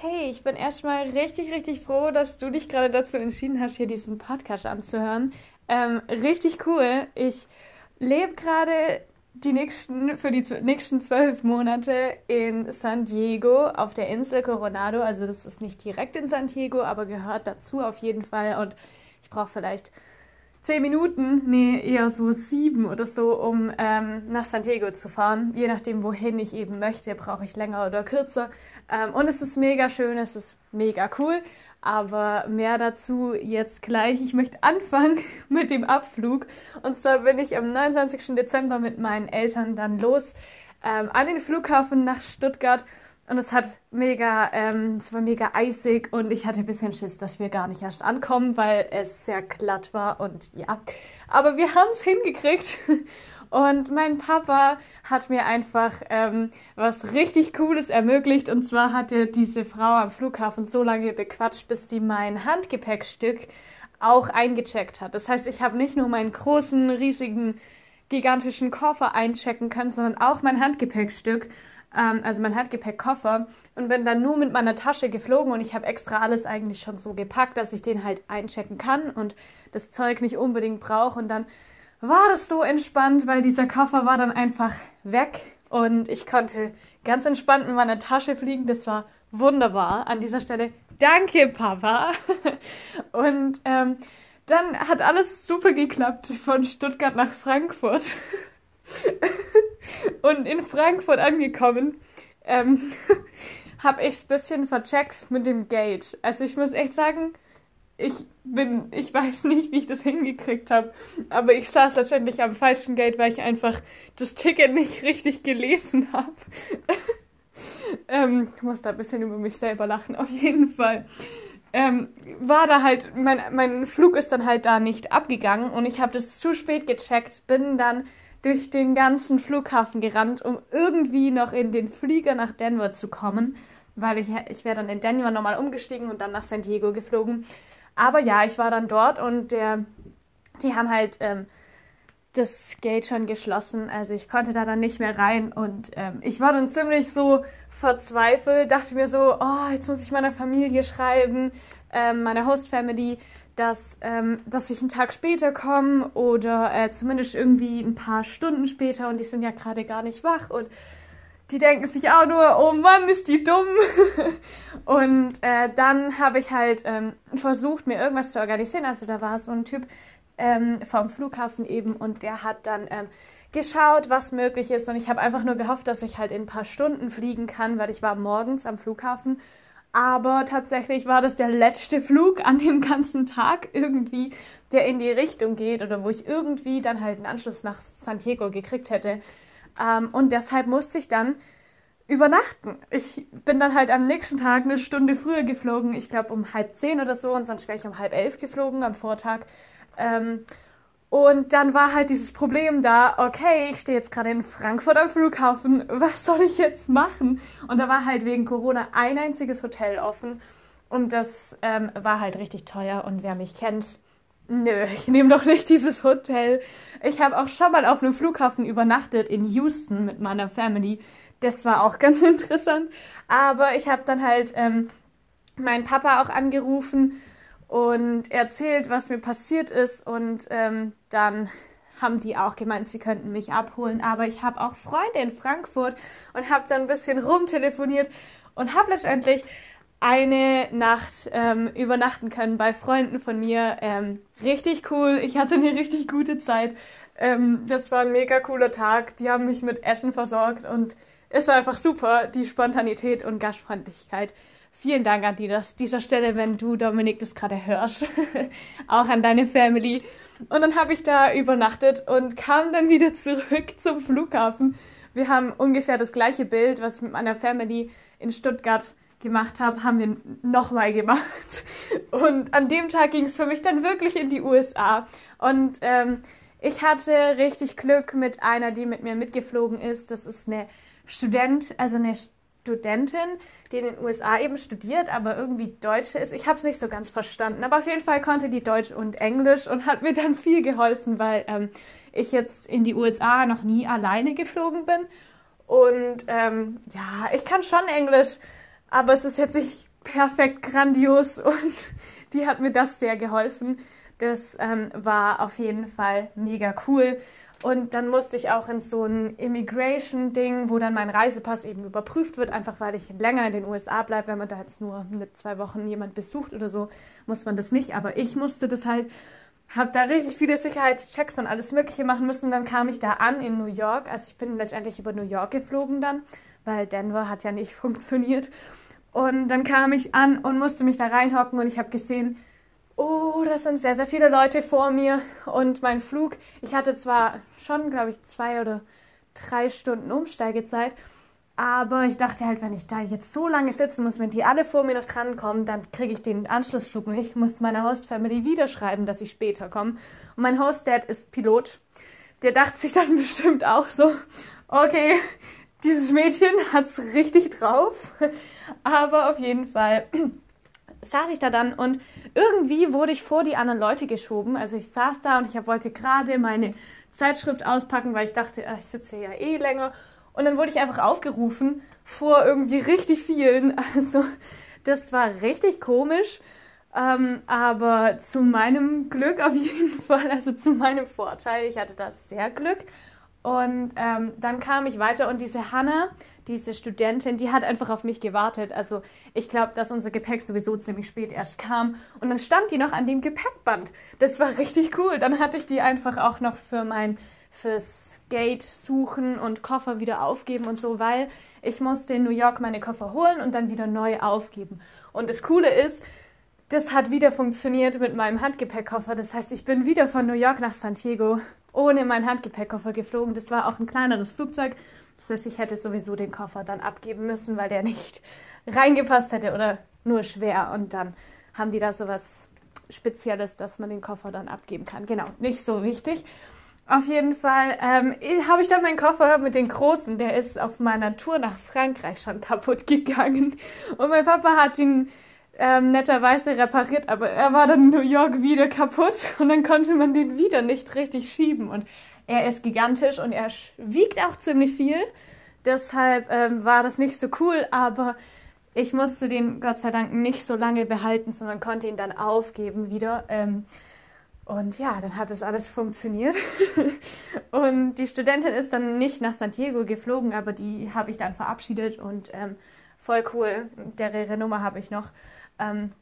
Hey, ich bin erstmal richtig, richtig froh, dass du dich gerade dazu entschieden hast, hier diesen Podcast anzuhören. Ähm, richtig cool. Ich lebe gerade die nächsten, für die nächsten zwölf Monate in San Diego auf der Insel Coronado. Also das ist nicht direkt in San Diego, aber gehört dazu auf jeden Fall. Und ich brauche vielleicht zehn Minuten, nee, eher so sieben oder so, um ähm, nach San Diego zu fahren. Je nachdem, wohin ich eben möchte, brauche ich länger oder kürzer. Ähm, und es ist mega schön, es ist mega cool. Aber mehr dazu jetzt gleich. Ich möchte anfangen mit dem Abflug. Und zwar bin ich am 29. Dezember mit meinen Eltern dann los ähm, an den Flughafen nach Stuttgart. Und es hat mega, ähm, es war mega eisig und ich hatte ein bisschen Schiss, dass wir gar nicht erst ankommen, weil es sehr glatt war und ja. Aber wir haben es hingekriegt und mein Papa hat mir einfach ähm, was richtig Cooles ermöglicht und zwar hat er diese Frau am Flughafen so lange bequatscht, bis die mein Handgepäckstück auch eingecheckt hat. Das heißt, ich habe nicht nur meinen großen, riesigen, gigantischen Koffer einchecken können, sondern auch mein Handgepäckstück ähm, also mein Handgepäckkoffer und bin dann nur mit meiner Tasche geflogen und ich habe extra alles eigentlich schon so gepackt, dass ich den halt einchecken kann und das Zeug nicht unbedingt brauche und dann war das so entspannt, weil dieser Koffer war dann einfach weg und ich konnte ganz entspannt mit meiner Tasche fliegen. Das war wunderbar. An dieser Stelle danke, Papa. und ähm, dann hat alles super geklappt von Stuttgart nach Frankfurt. Und in Frankfurt angekommen, ähm, habe ich es ein bisschen vercheckt mit dem Gate. Also ich muss echt sagen, ich bin, ich weiß nicht, wie ich das hingekriegt habe, aber ich saß letztendlich am falschen Gate, weil ich einfach das Ticket nicht richtig gelesen habe. ähm, ich muss da ein bisschen über mich selber lachen, auf jeden Fall. Ähm, war da halt, mein, mein Flug ist dann halt da nicht abgegangen und ich habe das zu spät gecheckt, bin dann durch den ganzen Flughafen gerannt, um irgendwie noch in den Flieger nach Denver zu kommen, weil ich, ich wäre dann in Denver nochmal umgestiegen und dann nach San Diego geflogen. Aber ja, ich war dann dort und der, die haben halt ähm, das Gate schon geschlossen, also ich konnte da dann nicht mehr rein und ähm, ich war dann ziemlich so verzweifelt, dachte mir so, oh, jetzt muss ich meiner Familie schreiben, ähm, meiner Host-Family, dass, ähm, dass ich einen Tag später komme oder äh, zumindest irgendwie ein paar Stunden später und die sind ja gerade gar nicht wach und die denken sich auch nur, oh Mann, ist die dumm. und äh, dann habe ich halt ähm, versucht, mir irgendwas zu organisieren. Also da war so ein Typ ähm, vom Flughafen eben und der hat dann ähm, geschaut, was möglich ist. Und ich habe einfach nur gehofft, dass ich halt in ein paar Stunden fliegen kann, weil ich war morgens am Flughafen aber tatsächlich war das der letzte Flug an dem ganzen Tag irgendwie, der in die Richtung geht oder wo ich irgendwie dann halt einen Anschluss nach San Diego gekriegt hätte. Ähm, und deshalb musste ich dann übernachten. Ich bin dann halt am nächsten Tag eine Stunde früher geflogen, ich glaube um halb zehn oder so, und sonst wäre ich um halb elf geflogen am Vortag. Ähm, und dann war halt dieses Problem da, okay, ich stehe jetzt gerade in Frankfurt am Flughafen, was soll ich jetzt machen? Und da war halt wegen Corona ein einziges Hotel offen und das ähm, war halt richtig teuer und wer mich kennt, nö, ich nehme doch nicht dieses Hotel. Ich habe auch schon mal auf einem Flughafen übernachtet in Houston mit meiner Family. Das war auch ganz interessant, aber ich habe dann halt ähm, meinen Papa auch angerufen und erzählt, was mir passiert ist. Und ähm, dann haben die auch gemeint, sie könnten mich abholen. Aber ich habe auch Freunde in Frankfurt und habe dann ein bisschen rumtelefoniert und habe letztendlich eine Nacht ähm, übernachten können bei Freunden von mir. Ähm, richtig cool. Ich hatte eine richtig gute Zeit. Ähm, das war ein mega cooler Tag. Die haben mich mit Essen versorgt und es war einfach super, die Spontanität und Gastfreundlichkeit. Vielen Dank an dieser Stelle, wenn du, Dominik, das gerade hörst. auch an deine Family. Und dann habe ich da übernachtet und kam dann wieder zurück zum Flughafen. Wir haben ungefähr das gleiche Bild, was ich mit meiner Family in Stuttgart gemacht habe, haben wir nochmal gemacht. Und an dem Tag ging es für mich dann wirklich in die USA. Und ähm, ich hatte richtig Glück mit einer, die mit mir mitgeflogen ist. Das ist eine Student, also eine Studentin, die in den USA eben studiert, aber irgendwie Deutsche ist. Ich habe es nicht so ganz verstanden, aber auf jeden Fall konnte die Deutsch und Englisch und hat mir dann viel geholfen, weil ähm, ich jetzt in die USA noch nie alleine geflogen bin. Und ähm, ja, ich kann schon Englisch, aber es ist jetzt nicht perfekt grandios und die hat mir das sehr geholfen. Das ähm, war auf jeden Fall mega cool. Und dann musste ich auch in so ein Immigration-Ding, wo dann mein Reisepass eben überprüft wird, einfach weil ich länger in den USA bleibe. Wenn man da jetzt nur mit zwei Wochen jemand besucht oder so, muss man das nicht. Aber ich musste das halt, habe da richtig viele Sicherheitschecks und alles Mögliche machen müssen. Und dann kam ich da an in New York. Also ich bin letztendlich über New York geflogen dann, weil Denver hat ja nicht funktioniert. Und dann kam ich an und musste mich da reinhocken und ich habe gesehen, oh, das sind sehr, sehr viele Leute vor mir und mein Flug, ich hatte zwar schon, glaube ich, zwei oder drei Stunden Umsteigezeit, aber ich dachte halt, wenn ich da jetzt so lange sitzen muss, wenn die alle vor mir noch drankommen, dann kriege ich den Anschlussflug nicht. Ich muss meiner Host-Family wieder schreiben, dass ich später komme. Und mein Host-Dad ist Pilot. Der dachte sich dann bestimmt auch so, okay, dieses Mädchen hat's richtig drauf. Aber auf jeden Fall saß ich da dann und irgendwie wurde ich vor die anderen Leute geschoben. Also ich saß da und ich wollte gerade meine Zeitschrift auspacken, weil ich dachte, ah, ich sitze ja eh länger. Und dann wurde ich einfach aufgerufen vor irgendwie richtig vielen. Also das war richtig komisch. Ähm, aber zu meinem Glück auf jeden Fall, also zu meinem Vorteil, ich hatte da sehr Glück. Und ähm, dann kam ich weiter und diese Hannah, diese Studentin, die hat einfach auf mich gewartet. Also ich glaube, dass unser Gepäck sowieso ziemlich spät erst kam. Und dann stand die noch an dem Gepäckband. Das war richtig cool. Dann hatte ich die einfach auch noch für mein fürs Gate suchen und Koffer wieder aufgeben und so, weil ich musste in New York meine Koffer holen und dann wieder neu aufgeben. Und das Coole ist, das hat wieder funktioniert mit meinem Handgepäckkoffer. Das heißt, ich bin wieder von New York nach San Diego ohne meinen Handgepäckkoffer geflogen. Das war auch ein kleineres Flugzeug. Das heißt, ich hätte sowieso den Koffer dann abgeben müssen, weil der nicht reingepasst hätte oder nur schwer. Und dann haben die da so was Spezielles, dass man den Koffer dann abgeben kann. Genau, nicht so wichtig. Auf jeden Fall ähm, habe ich dann meinen Koffer mit den großen, der ist auf meiner Tour nach Frankreich schon kaputt gegangen. Und mein Papa hat ihn ähm, netterweise repariert, aber er war dann in New York wieder kaputt und dann konnte man den wieder nicht richtig schieben. Und er ist gigantisch und er wiegt auch ziemlich viel. Deshalb ähm, war das nicht so cool, aber ich musste den Gott sei Dank nicht so lange behalten, sondern konnte ihn dann aufgeben wieder. Ähm, und ja, dann hat das alles funktioniert. und die Studentin ist dann nicht nach San Diego geflogen, aber die habe ich dann verabschiedet und ähm, voll cool. Dere Nummer habe ich noch. Ähm,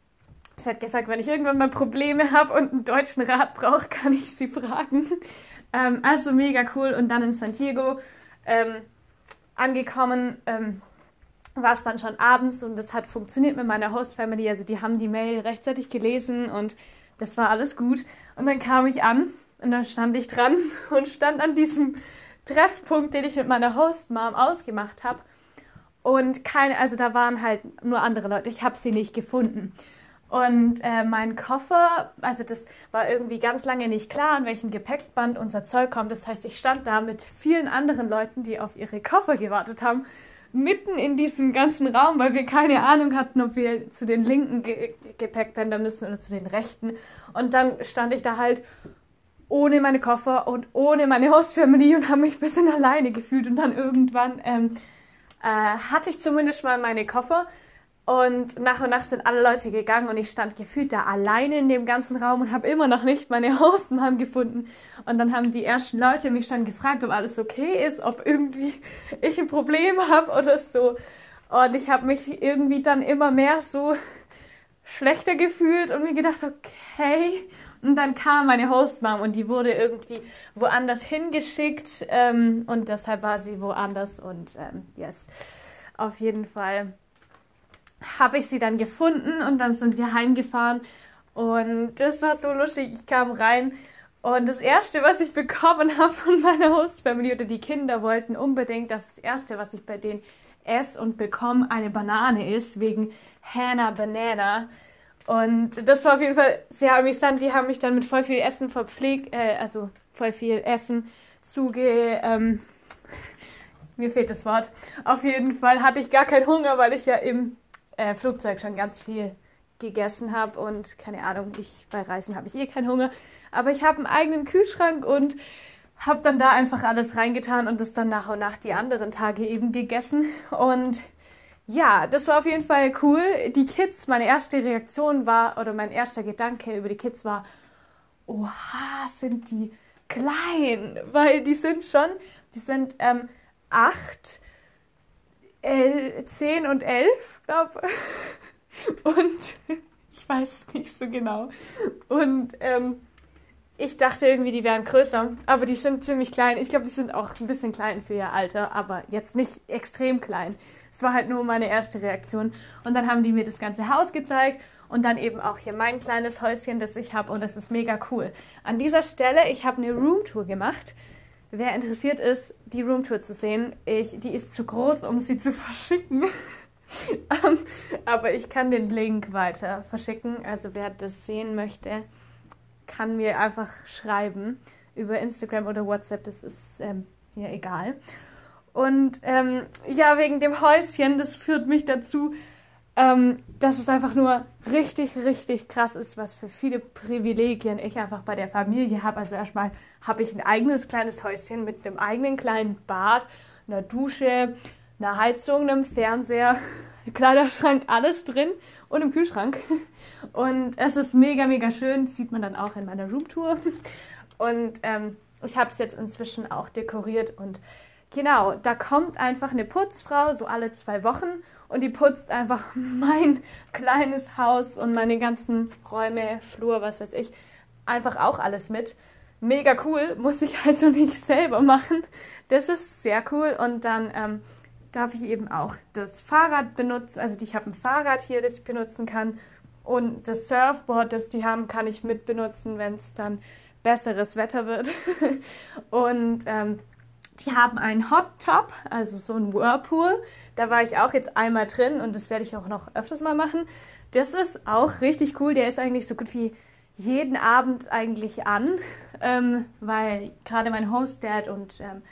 sie hat gesagt, wenn ich irgendwann mal Probleme habe und einen deutschen Rat brauche, kann ich sie fragen. Ähm, also mega cool. Und dann in San Diego ähm, angekommen, ähm, war es dann schon abends und das hat funktioniert mit meiner Host-Family. Also die haben die Mail rechtzeitig gelesen und das war alles gut. Und dann kam ich an und dann stand ich dran und stand an diesem Treffpunkt, den ich mit meiner Host-Mom ausgemacht habe. Und keine, also da waren halt nur andere Leute. Ich habe sie nicht gefunden. Und äh, mein Koffer, also das war irgendwie ganz lange nicht klar, an welchem Gepäckband unser Zeug kommt. Das heißt, ich stand da mit vielen anderen Leuten, die auf ihre Koffer gewartet haben, mitten in diesem ganzen Raum, weil wir keine Ahnung hatten, ob wir zu den linken Ge Gepäckbändern müssen oder zu den rechten. Und dann stand ich da halt ohne meine Koffer und ohne meine Hostfamily und habe mich ein bisschen alleine gefühlt. Und dann irgendwann ähm, äh, hatte ich zumindest mal meine Koffer. Und nach und nach sind alle Leute gegangen und ich stand gefühlt da alleine in dem ganzen Raum und habe immer noch nicht meine Hostmom gefunden. Und dann haben die ersten Leute mich schon gefragt, ob alles okay ist, ob irgendwie ich ein Problem habe oder so. Und ich habe mich irgendwie dann immer mehr so schlechter gefühlt und mir gedacht, okay. Und dann kam meine Hostmom und die wurde irgendwie woanders hingeschickt ähm, und deshalb war sie woanders und ähm, yes, auf jeden Fall habe ich sie dann gefunden und dann sind wir heimgefahren und das war so lustig. Ich kam rein und das erste, was ich bekommen habe von meiner Hostfamily oder die Kinder wollten unbedingt, das erste, was ich bei denen esse und bekomme, eine Banane ist wegen Hannah Banana. Und das war auf jeden Fall sehr amüsant. Die haben mich dann mit voll viel Essen verpflegt, äh, also voll viel Essen zuge. Ähm, mir fehlt das Wort. Auf jeden Fall hatte ich gar keinen Hunger, weil ich ja im äh, Flugzeug schon ganz viel gegessen habe und keine Ahnung, ich bei Reisen habe ich eh keinen Hunger, aber ich habe einen eigenen Kühlschrank und habe dann da einfach alles reingetan und das dann nach und nach die anderen Tage eben gegessen und ja, das war auf jeden Fall cool. Die Kids, meine erste Reaktion war, oder mein erster Gedanke über die Kids war, oha, sind die klein, weil die sind schon, die sind ähm, acht, el, zehn und elf, glaube Und ich weiß nicht so genau. Und ähm, ich dachte irgendwie, die wären größer, aber die sind ziemlich klein. Ich glaube, die sind auch ein bisschen klein für ihr Alter, aber jetzt nicht extrem klein. Es war halt nur meine erste Reaktion. Und dann haben die mir das ganze Haus gezeigt und dann eben auch hier mein kleines Häuschen, das ich habe und das ist mega cool. An dieser Stelle, ich habe eine Roomtour gemacht. Wer interessiert ist, die Roomtour zu sehen, ich, die ist zu groß, um sie zu verschicken. um, aber ich kann den Link weiter verschicken. Also wer das sehen möchte, kann mir einfach schreiben über Instagram oder WhatsApp. Das ist ähm, mir egal. Und ähm, ja, wegen dem Häuschen, das führt mich dazu, ähm, dass es einfach nur richtig, richtig krass ist, was für viele Privilegien ich einfach bei der Familie habe. Also erstmal habe ich ein eigenes kleines Häuschen mit einem eigenen kleinen Bad, einer Dusche, einer Heizung, einem Fernseher, Kleiderschrank, alles drin und im Kühlschrank. Und es ist mega, mega schön. Das sieht man dann auch in meiner Roomtour. Und ähm, ich habe es jetzt inzwischen auch dekoriert und Genau, da kommt einfach eine Putzfrau so alle zwei Wochen und die putzt einfach mein kleines Haus und meine ganzen Räume, Flur, was weiß ich, einfach auch alles mit. Mega cool, muss ich also nicht selber machen. Das ist sehr cool und dann ähm, darf ich eben auch das Fahrrad benutzen. Also ich habe ein Fahrrad hier, das ich benutzen kann und das Surfboard, das die haben, kann ich mit benutzen, wenn es dann besseres Wetter wird. und ähm, die haben einen Hot Top, also so ein Whirlpool. Da war ich auch jetzt einmal drin und das werde ich auch noch öfters mal machen. Das ist auch richtig cool. Der ist eigentlich so gut wie jeden Abend eigentlich an, ähm, weil gerade mein Host-Dad und ähm,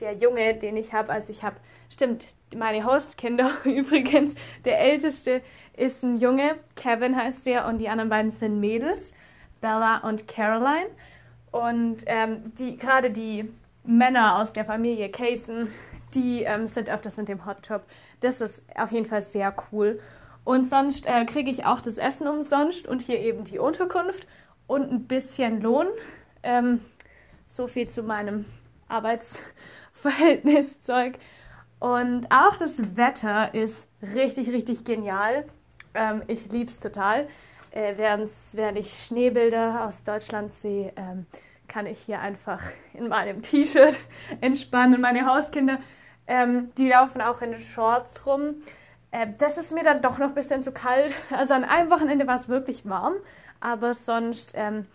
der Junge, den ich habe, also ich habe, stimmt, meine Hostkinder übrigens, der älteste ist ein Junge, Kevin heißt der, und die anderen beiden sind Mädels, Bella und Caroline. Und ähm, die, gerade die Männer aus der Familie Cason, die ähm, sind öfters in dem Hot Tub. Das ist auf jeden Fall sehr cool. Und sonst äh, kriege ich auch das Essen umsonst und hier eben die Unterkunft und ein bisschen Lohn. Ähm, so viel zu meinem Arbeitsverhältniszeug. Und auch das Wetter ist richtig, richtig genial. Ähm, ich liebe es total. Äh, während, während ich Schneebilder aus Deutschland sehe, ähm, kann ich hier einfach in meinem T-Shirt entspannen. Meine Hauskinder, ähm, die laufen auch in Shorts rum. Äh, das ist mir dann doch noch ein bisschen zu kalt. Also an einem Wochenende war es wirklich warm, aber sonst, ähm,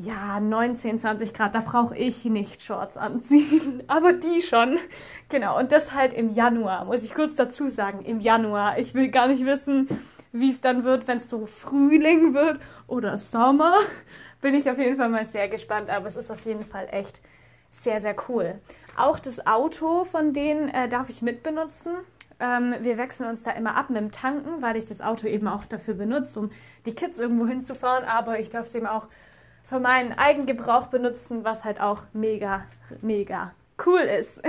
ja, 19, 20 Grad, da brauche ich nicht Shorts anziehen, aber die schon. Genau, und das halt im Januar, muss ich kurz dazu sagen, im Januar. Ich will gar nicht wissen, wie es dann wird, wenn es so Frühling wird oder Sommer. Bin ich auf jeden Fall mal sehr gespannt, aber es ist auf jeden Fall echt sehr, sehr cool. Auch das Auto von denen äh, darf ich mitbenutzen. Ähm, wir wechseln uns da immer ab mit dem Tanken, weil ich das Auto eben auch dafür benutze, um die Kids irgendwo hinzufahren, aber ich darf es eben auch für meinen Eigengebrauch benutzen, was halt auch mega, mega cool ist.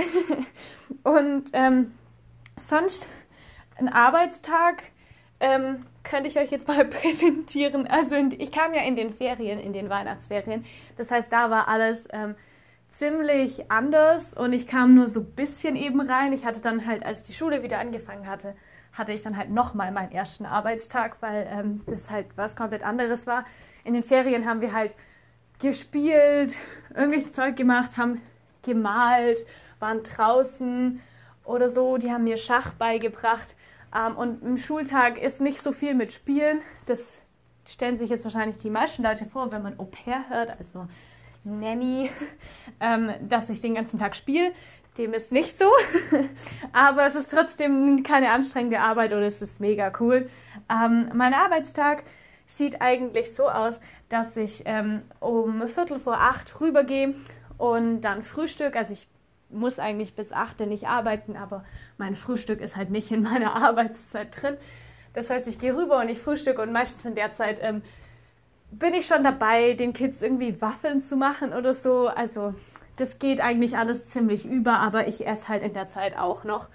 Und ähm, sonst ein Arbeitstag ähm, könnte ich euch jetzt mal präsentieren. Also in, ich kam ja in den Ferien, in den Weihnachtsferien. Das heißt, da war alles ähm, ziemlich anders und ich kam nur so ein bisschen eben rein. Ich hatte dann halt, als die Schule wieder angefangen hatte, hatte ich dann halt nochmal meinen ersten Arbeitstag, weil ähm, das halt was komplett anderes war. In den Ferien haben wir halt gespielt, irgendwelches Zeug gemacht, haben gemalt, waren draußen oder so. Die haben mir Schach beigebracht. Ähm, und im Schultag ist nicht so viel mit Spielen. Das stellen sich jetzt wahrscheinlich die meisten Leute vor, wenn man Au pair hört, also Nanny, ähm, dass ich den ganzen Tag spiele. Dem ist nicht so. Aber es ist trotzdem keine anstrengende Arbeit oder es ist mega cool. Ähm, mein Arbeitstag sieht eigentlich so aus, dass ich ähm, um Viertel vor acht rübergehe und dann Frühstück. Also ich muss eigentlich bis 8 nicht arbeiten, aber mein Frühstück ist halt nicht in meiner Arbeitszeit drin. Das heißt, ich gehe rüber und ich frühstücke und meistens in der Zeit ähm, bin ich schon dabei, den Kids irgendwie Waffeln zu machen oder so. Also das geht eigentlich alles ziemlich über, aber ich esse halt in der Zeit auch noch.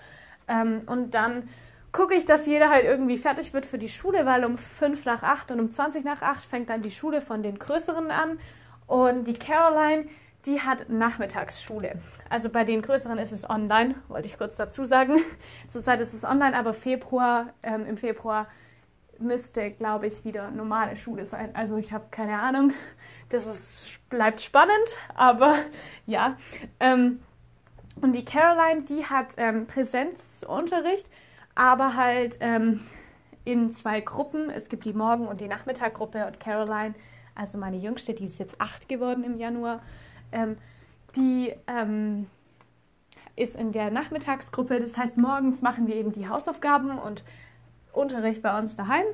Ähm, und dann gucke ich, dass jeder halt irgendwie fertig wird für die Schule, weil um 5 nach 8 und um 20 nach 8 fängt dann die Schule von den Größeren an. Und die Caroline, die hat Nachmittagsschule. Also bei den Größeren ist es online, wollte ich kurz dazu sagen. Zurzeit ist es online, aber Februar, ähm, im Februar müsste, glaube ich, wieder normale Schule sein. Also ich habe keine Ahnung. Das ist, bleibt spannend, aber ja. Ähm, und die Caroline, die hat ähm, Präsenzunterricht aber halt ähm, in zwei Gruppen. Es gibt die Morgen- und die Nachmittaggruppe und Caroline, also meine Jüngste, die ist jetzt acht geworden im Januar, ähm, die ähm, ist in der Nachmittagsgruppe. Das heißt, morgens machen wir eben die Hausaufgaben und Unterricht bei uns daheim.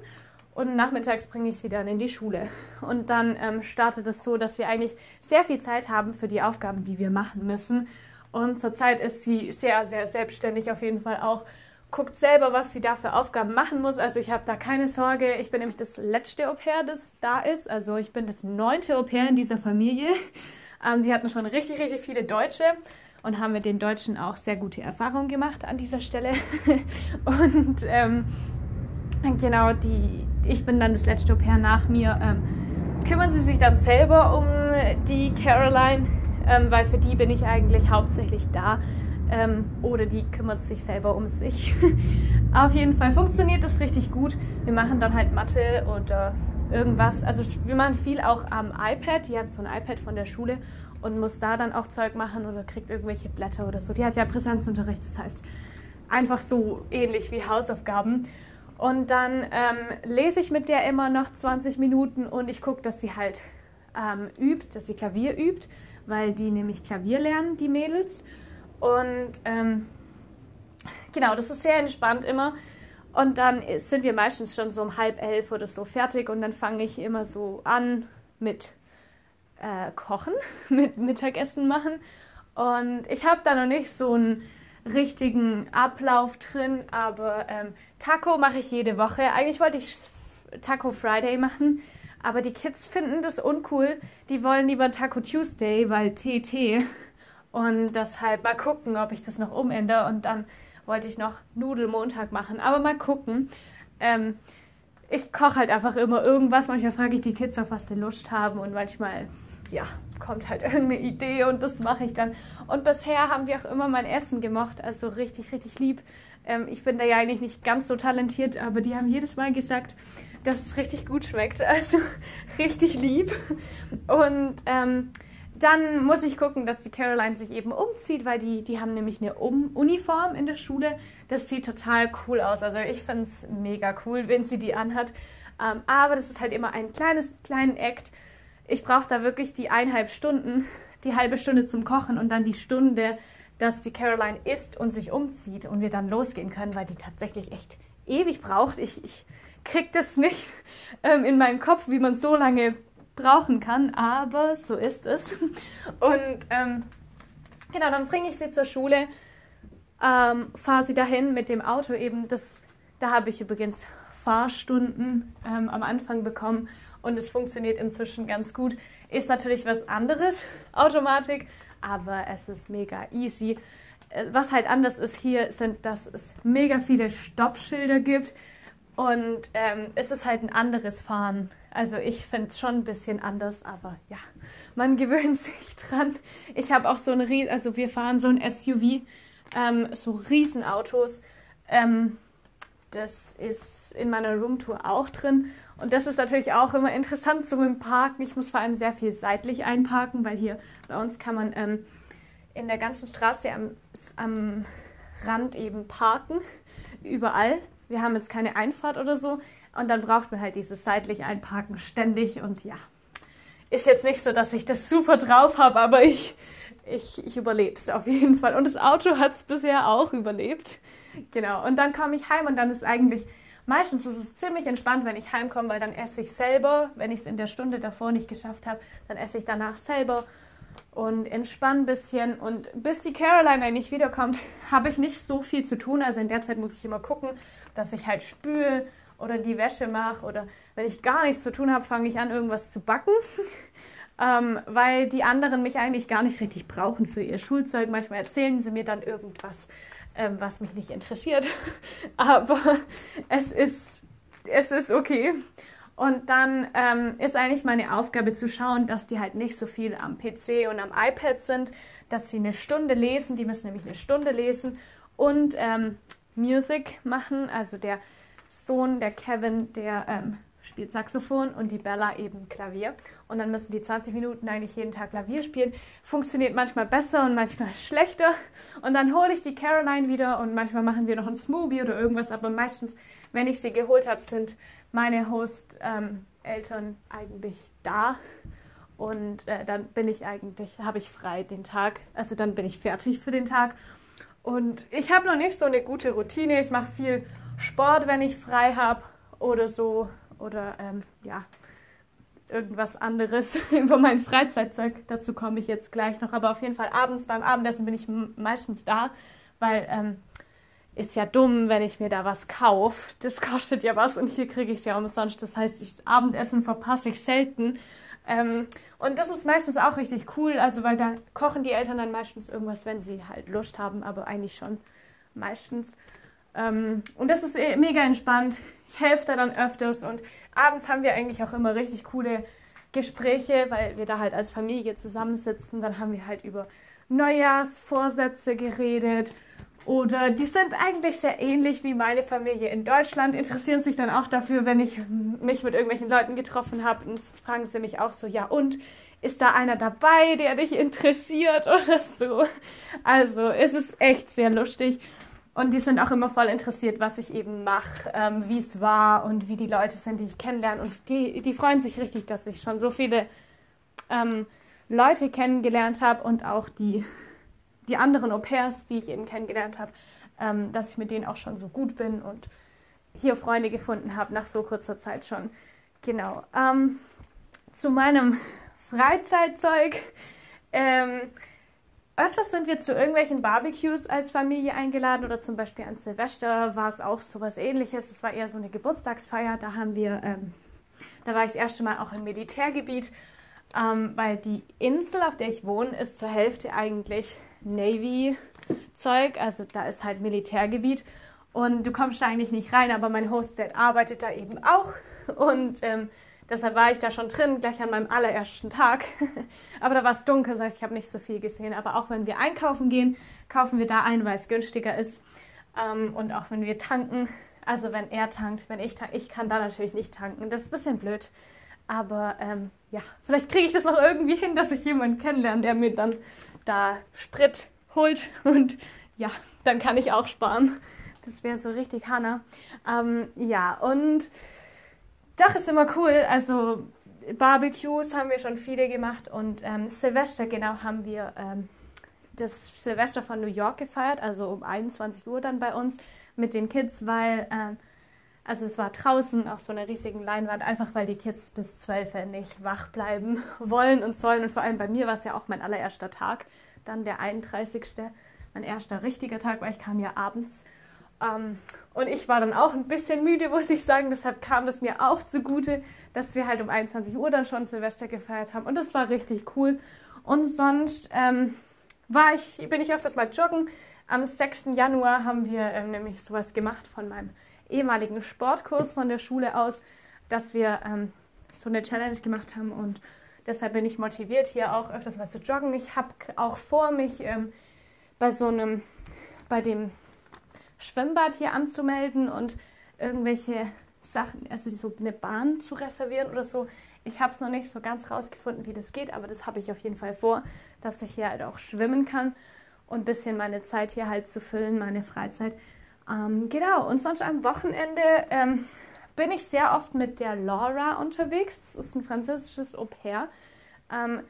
Und nachmittags bringe ich sie dann in die Schule. Und dann ähm, startet es so, dass wir eigentlich sehr viel Zeit haben für die Aufgaben, die wir machen müssen. Und zurzeit ist sie sehr, sehr selbstständig auf jeden Fall auch guckt selber, was sie da für Aufgaben machen muss. Also ich habe da keine Sorge. Ich bin nämlich das letzte Au pair, das da ist. Also ich bin das neunte Au pair in dieser Familie. Ähm, die hatten schon richtig, richtig viele Deutsche und haben mit den Deutschen auch sehr gute Erfahrungen gemacht an dieser Stelle. und ähm, genau, die, ich bin dann das letzte Au pair nach mir. Ähm, kümmern sie sich dann selber um die Caroline, ähm, weil für die bin ich eigentlich hauptsächlich da. Ähm, oder die kümmert sich selber um sich. Auf jeden Fall funktioniert das richtig gut. Wir machen dann halt Mathe oder irgendwas. Also wir machen viel auch am iPad. Die hat so ein iPad von der Schule und muss da dann auch Zeug machen oder kriegt irgendwelche Blätter oder so. Die hat ja Präsenzunterricht, das heißt einfach so ähnlich wie Hausaufgaben. Und dann ähm, lese ich mit der immer noch 20 Minuten und ich gucke, dass sie halt ähm, übt, dass sie Klavier übt, weil die nämlich Klavier lernen, die Mädels. Und ähm, genau, das ist sehr entspannt immer. Und dann sind wir meistens schon so um halb elf oder so fertig und dann fange ich immer so an mit äh, Kochen, mit Mittagessen machen. Und ich habe da noch nicht so einen richtigen Ablauf drin, aber ähm, Taco mache ich jede Woche. Eigentlich wollte ich Taco Friday machen, aber die Kids finden das uncool. Die wollen lieber Taco Tuesday, weil TT. Und deshalb mal gucken, ob ich das noch umändere. Und dann wollte ich noch Nudelmontag machen. Aber mal gucken. Ähm, ich koche halt einfach immer irgendwas. Manchmal frage ich die Kids, auf was sie Lust haben. Und manchmal, ja, kommt halt irgendeine Idee und das mache ich dann. Und bisher haben die auch immer mein Essen gemocht. Also richtig, richtig lieb. Ähm, ich bin da ja eigentlich nicht ganz so talentiert, aber die haben jedes Mal gesagt, dass es richtig gut schmeckt. Also richtig lieb. Und ähm, dann muss ich gucken, dass die Caroline sich eben umzieht, weil die, die haben nämlich eine um Uniform in der Schule. Das sieht total cool aus. Also ich finde es mega cool, wenn sie die anhat. Ähm, aber das ist halt immer ein kleines, kleinen Act. Ich brauche da wirklich die eineinhalb Stunden, die halbe Stunde zum Kochen und dann die Stunde, dass die Caroline isst und sich umzieht und wir dann losgehen können, weil die tatsächlich echt ewig braucht. Ich, ich krieg das nicht ähm, in meinen Kopf, wie man so lange brauchen kann, aber so ist es. Und ähm, genau, dann bringe ich sie zur Schule, ähm, fahre sie dahin mit dem Auto eben. Das, da habe ich übrigens Fahrstunden ähm, am Anfang bekommen und es funktioniert inzwischen ganz gut. Ist natürlich was anderes, Automatik, aber es ist mega easy. Äh, was halt anders ist hier, sind, dass es mega viele Stoppschilder gibt und ähm, es ist halt ein anderes Fahren also ich finde es schon ein bisschen anders, aber ja, man gewöhnt sich dran. Ich habe auch so ein, also wir fahren so ein SUV, ähm, so Riesenautos. Ähm, das ist in meiner Roomtour auch drin. Und das ist natürlich auch immer interessant so im Parken. Ich muss vor allem sehr viel seitlich einparken, weil hier bei uns kann man ähm, in der ganzen Straße am, am Rand eben parken. Überall. Wir haben jetzt keine Einfahrt oder so. Und dann braucht man halt dieses seitlich Einparken ständig. Und ja, ist jetzt nicht so, dass ich das super drauf habe, aber ich, ich, ich überlebe es auf jeden Fall. Und das Auto hat es bisher auch überlebt. Genau. Und dann komme ich heim und dann ist eigentlich, meistens ist es ziemlich entspannt, wenn ich heimkomme, weil dann esse ich selber. Wenn ich es in der Stunde davor nicht geschafft habe, dann esse ich danach selber und entspanne ein bisschen. Und bis die Caroline eigentlich wiederkommt, habe ich nicht so viel zu tun. Also in der Zeit muss ich immer gucken, dass ich halt spüle oder die Wäsche mache oder wenn ich gar nichts zu tun habe, fange ich an, irgendwas zu backen, ähm, weil die anderen mich eigentlich gar nicht richtig brauchen für ihr Schulzeug. Manchmal erzählen sie mir dann irgendwas. ähm, was mich nicht interessiert. Aber es ist, es ist okay. Und dann ähm, ist eigentlich meine Aufgabe zu schauen, dass die halt nicht so viel am PC und am iPad sind, dass sie eine Stunde lesen, die müssen nämlich eine Stunde lesen und ähm, Music machen. Also der Sohn, der Kevin, der ähm, spielt Saxophon und die Bella eben Klavier. Und dann müssen die 20 Minuten eigentlich jeden Tag Klavier spielen. Funktioniert manchmal besser und manchmal schlechter. Und dann hole ich die Caroline wieder und manchmal machen wir noch ein Smoothie oder irgendwas. Aber meistens, wenn ich sie geholt habe, sind meine Host-Eltern ähm, eigentlich da. Und äh, dann bin ich eigentlich, habe ich frei den Tag. Also dann bin ich fertig für den Tag. Und ich habe noch nicht so eine gute Routine. Ich mache viel Sport, wenn ich frei habe oder so oder ähm, ja, irgendwas anderes über mein Freizeitzeug. Dazu komme ich jetzt gleich noch. Aber auf jeden Fall abends beim Abendessen bin ich meistens da, weil ähm, ist ja dumm, wenn ich mir da was kaufe. Das kostet ja was und hier kriege ich es ja umsonst. Das heißt, ich, Abendessen verpasse ich selten. Ähm, und das ist meistens auch richtig cool, also weil da kochen die Eltern dann meistens irgendwas, wenn sie halt Lust haben, aber eigentlich schon meistens. Ähm, und das ist eh mega entspannt. Ich helfe da dann öfters und abends haben wir eigentlich auch immer richtig coole Gespräche, weil wir da halt als Familie zusammensitzen. Dann haben wir halt über Neujahrsvorsätze geredet oder die sind eigentlich sehr ähnlich wie meine Familie in Deutschland, interessieren sich dann auch dafür, wenn ich mich mit irgendwelchen Leuten getroffen habe. Und fragen sie mich auch so, ja und, ist da einer dabei, der dich interessiert oder so? Also es ist echt sehr lustig. Und die sind auch immer voll interessiert, was ich eben mache, ähm, wie es war und wie die Leute sind, die ich kennenlerne. Und die, die freuen sich richtig, dass ich schon so viele ähm, Leute kennengelernt habe und auch die, die anderen Au pairs, die ich eben kennengelernt habe, ähm, dass ich mit denen auch schon so gut bin und hier Freunde gefunden habe nach so kurzer Zeit schon. Genau. Ähm, zu meinem Freizeitzeug. Öfters sind wir zu irgendwelchen Barbecues als Familie eingeladen oder zum Beispiel an Silvester war es auch so was ähnliches. Es war eher so eine Geburtstagsfeier. Da haben wir, ähm, da war ich das erste Mal auch im Militärgebiet, ähm, weil die Insel, auf der ich wohne, ist zur Hälfte eigentlich Navy-Zeug. Also da ist halt Militärgebiet und du kommst da eigentlich nicht rein, aber mein Host, der arbeitet da eben auch und ähm, Deshalb war ich da schon drin, gleich an meinem allerersten Tag. Aber da war es dunkel, das heißt, ich habe nicht so viel gesehen. Aber auch wenn wir einkaufen gehen, kaufen wir da ein, weil es günstiger ist. Ähm, und auch wenn wir tanken, also wenn er tankt, wenn ich tanke, ich kann da natürlich nicht tanken. Das ist ein bisschen blöd. Aber ähm, ja, vielleicht kriege ich das noch irgendwie hin, dass ich jemanden kennenlerne, der mir dann da Sprit holt. Und ja, dann kann ich auch sparen. Das wäre so richtig Hanna. Ähm, ja, und doch, ist immer cool. Also Barbecues haben wir schon viele gemacht und ähm, Silvester, genau, haben wir ähm, das Silvester von New York gefeiert, also um 21 Uhr dann bei uns mit den Kids, weil, ähm, also es war draußen auf so einer riesigen Leinwand, einfach weil die Kids bis 12 nicht wach bleiben wollen und sollen. Und vor allem bei mir war es ja auch mein allererster Tag, dann der 31. Mein erster richtiger Tag, weil ich kam ja abends ähm, und ich war dann auch ein bisschen müde, muss ich sagen. Deshalb kam es mir auch zugute, dass wir halt um 21 Uhr dann schon Silvester gefeiert haben. Und das war richtig cool. Und sonst ähm, war ich, bin ich öfters mal joggen. Am 6. Januar haben wir ähm, nämlich sowas gemacht von meinem ehemaligen Sportkurs von der Schule aus, dass wir ähm, so eine Challenge gemacht haben. Und deshalb bin ich motiviert, hier auch öfters mal zu joggen. Ich habe auch vor, mich ähm, bei so einem, bei dem Schwimmbad hier anzumelden und irgendwelche Sachen, also so eine Bahn zu reservieren oder so. Ich habe es noch nicht so ganz rausgefunden, wie das geht, aber das habe ich auf jeden Fall vor, dass ich hier halt auch schwimmen kann und ein bisschen meine Zeit hier halt zu füllen, meine Freizeit. Ähm, genau, und sonst am Wochenende ähm, bin ich sehr oft mit der Laura unterwegs. Das ist ein französisches Au pair. Ähm,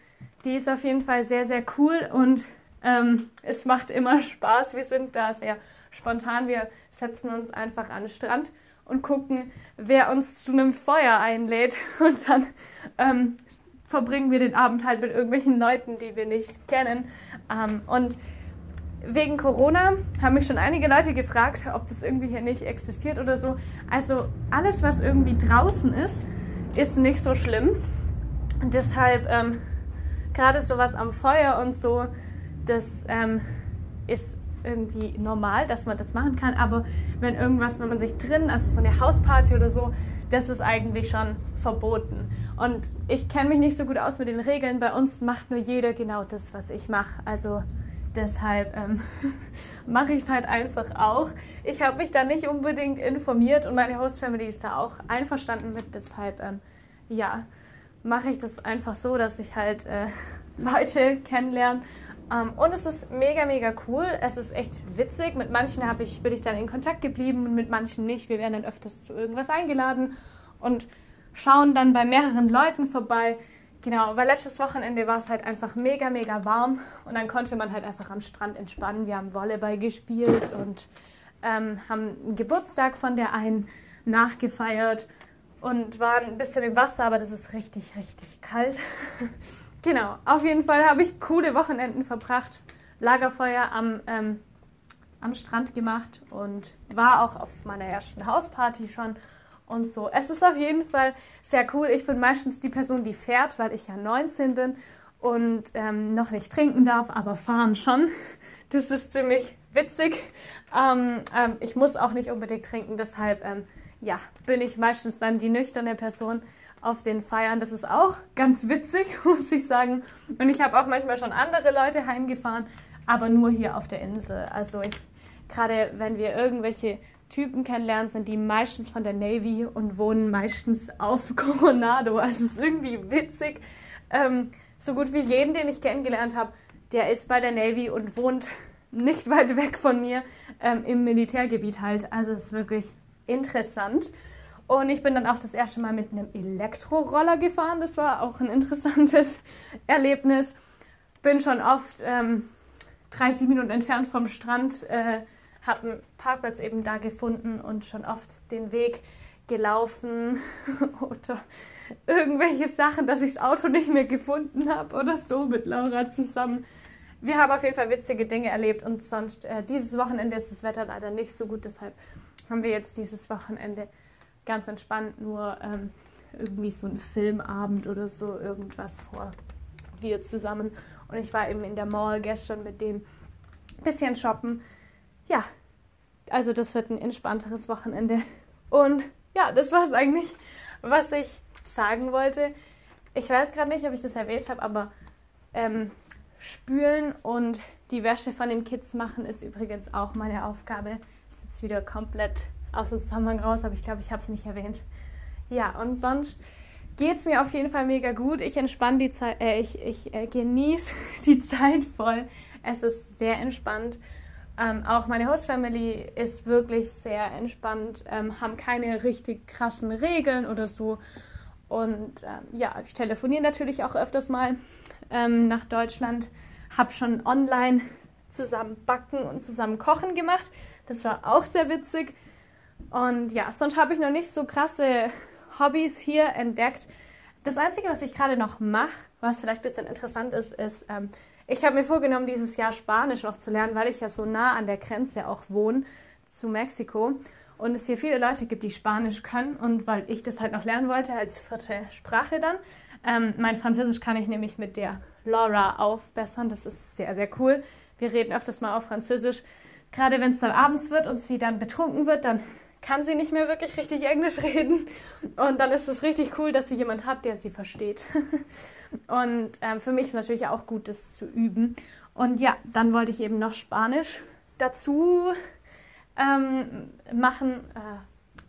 die ist auf jeden Fall sehr, sehr cool und ähm, es macht immer Spaß. Wir sind da sehr spontan. Wir setzen uns einfach an den Strand und gucken, wer uns zu einem Feuer einlädt. Und dann ähm, verbringen wir den Abend halt mit irgendwelchen Leuten, die wir nicht kennen. Ähm, und wegen Corona haben mich schon einige Leute gefragt, ob das irgendwie hier nicht existiert oder so. Also alles, was irgendwie draußen ist, ist nicht so schlimm. Deshalb ähm, gerade sowas am Feuer und so, das ähm, ist irgendwie normal, dass man das machen kann. Aber wenn irgendwas, wenn man sich drin, also so eine Hausparty oder so, das ist eigentlich schon verboten. Und ich kenne mich nicht so gut aus mit den Regeln. Bei uns macht nur jeder genau das, was ich mache. Also deshalb ähm, mache ich es halt einfach auch. Ich habe mich da nicht unbedingt informiert und meine Host-Family ist da auch einverstanden mit. Deshalb, ähm, ja, mache ich das einfach so, dass ich halt äh, Leute kennenlerne. Ähm, und es ist mega, mega cool. Es ist echt witzig. Mit manchen ich, bin ich dann in Kontakt geblieben und mit manchen nicht. Wir werden dann öfters zu irgendwas eingeladen und schauen dann bei mehreren Leuten vorbei. Genau, weil letztes Wochenende war es halt einfach mega, mega warm und dann konnte man halt einfach am Strand entspannen. Wir haben Volleyball gespielt und ähm, haben einen Geburtstag von der einen nachgefeiert und waren ein bisschen im Wasser, aber das ist richtig, richtig kalt. genau, auf jeden Fall habe ich coole Wochenenden verbracht, Lagerfeuer am, ähm, am Strand gemacht und war auch auf meiner ersten Hausparty schon und so. Es ist auf jeden Fall sehr cool. Ich bin meistens die Person, die fährt, weil ich ja 19 bin und ähm, noch nicht trinken darf, aber fahren schon. Das ist ziemlich witzig. Ähm, ähm, ich muss auch nicht unbedingt trinken, deshalb ähm, ja, bin ich meistens dann die nüchterne Person auf den Feiern. Das ist auch ganz witzig, muss ich sagen. Und ich habe auch manchmal schon andere Leute heimgefahren, aber nur hier auf der Insel. Also ich, gerade wenn wir irgendwelche Typen kennenlernen, sind die meistens von der Navy und wohnen meistens auf Coronado. Also es ist irgendwie witzig. Ähm, so gut wie jeden, den ich kennengelernt habe, der ist bei der Navy und wohnt nicht weit weg von mir ähm, im Militärgebiet halt. Also es ist wirklich interessant. Und ich bin dann auch das erste Mal mit einem Elektroroller gefahren. Das war auch ein interessantes Erlebnis. Bin schon oft ähm, 30 Minuten entfernt vom Strand äh, habe einen Parkplatz eben da gefunden und schon oft den Weg gelaufen oder irgendwelche Sachen, dass ich das Auto nicht mehr gefunden habe oder so mit Laura zusammen. Wir haben auf jeden Fall witzige Dinge erlebt und sonst äh, dieses Wochenende ist das Wetter leider nicht so gut, deshalb haben wir jetzt dieses Wochenende ganz entspannt nur ähm, irgendwie so einen Filmabend oder so irgendwas vor wir zusammen und ich war eben in der Mall gestern mit ein bisschen shoppen ja, also das wird ein entspannteres Wochenende. Und ja, das war es eigentlich, was ich sagen wollte. Ich weiß gerade nicht, ob ich das erwähnt habe, aber ähm, spülen und die Wäsche von den Kids machen ist übrigens auch meine Aufgabe. Jetzt wieder komplett aus dem Zusammenhang raus, aber ich glaube, ich habe es nicht erwähnt. Ja, und sonst geht es mir auf jeden Fall mega gut. Ich entspanne die Zeit, äh, ich, ich äh, genieße die Zeit voll. Es ist sehr entspannt ähm, auch meine Host-Family ist wirklich sehr entspannt, ähm, haben keine richtig krassen Regeln oder so. Und ähm, ja, ich telefoniere natürlich auch öfters mal ähm, nach Deutschland, habe schon online zusammen backen und zusammen kochen gemacht. Das war auch sehr witzig. Und ja, sonst habe ich noch nicht so krasse Hobbys hier entdeckt. Das Einzige, was ich gerade noch mache, was vielleicht ein bisschen interessant ist, ist, ähm, ich habe mir vorgenommen, dieses Jahr Spanisch noch zu lernen, weil ich ja so nah an der Grenze auch wohne zu Mexiko und es hier viele Leute gibt, die Spanisch können und weil ich das halt noch lernen wollte als vierte Sprache dann. Ähm, mein Französisch kann ich nämlich mit der Laura aufbessern, das ist sehr, sehr cool. Wir reden öfters mal auf Französisch. Gerade wenn es dann abends wird und sie dann betrunken wird, dann kann sie nicht mehr wirklich richtig Englisch reden. Und dann ist es richtig cool, dass sie jemand hat, der sie versteht. Und ähm, für mich ist natürlich auch gut, das zu üben. Und ja, dann wollte ich eben noch Spanisch dazu ähm, machen, äh,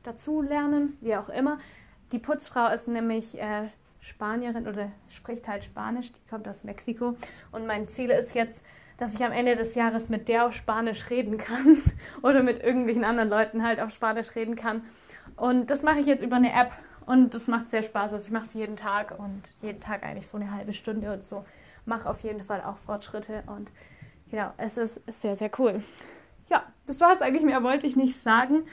dazu lernen, wie auch immer. Die Putzfrau ist nämlich äh, Spanierin oder spricht halt Spanisch, die kommt aus Mexiko. Und mein Ziel ist jetzt, dass ich am Ende des Jahres mit der auf Spanisch reden kann oder mit irgendwelchen anderen Leuten halt auf Spanisch reden kann. Und das mache ich jetzt über eine App und das macht sehr Spaß. Also ich mache es jeden Tag und jeden Tag eigentlich so eine halbe Stunde und so. Mache auf jeden Fall auch Fortschritte und genau, es ist sehr, sehr cool. Ja, das war es eigentlich mehr, wollte ich nicht sagen.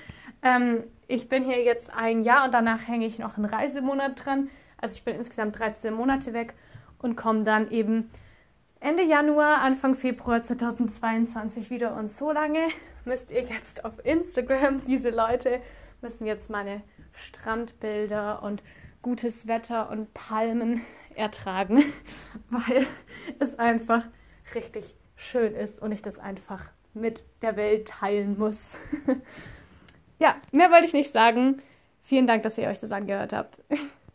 Ähm, ich bin hier jetzt ein Jahr und danach hänge ich noch einen Reisemonat dran. Also ich bin insgesamt 13 Monate weg und komme dann eben Ende Januar, Anfang Februar 2022 wieder. Und so lange müsst ihr jetzt auf Instagram, diese Leute müssen jetzt meine Strandbilder und gutes Wetter und Palmen ertragen, weil es einfach richtig schön ist und ich das einfach mit der Welt teilen muss. ja, mehr wollte ich nicht sagen. Vielen Dank, dass ihr euch das angehört habt.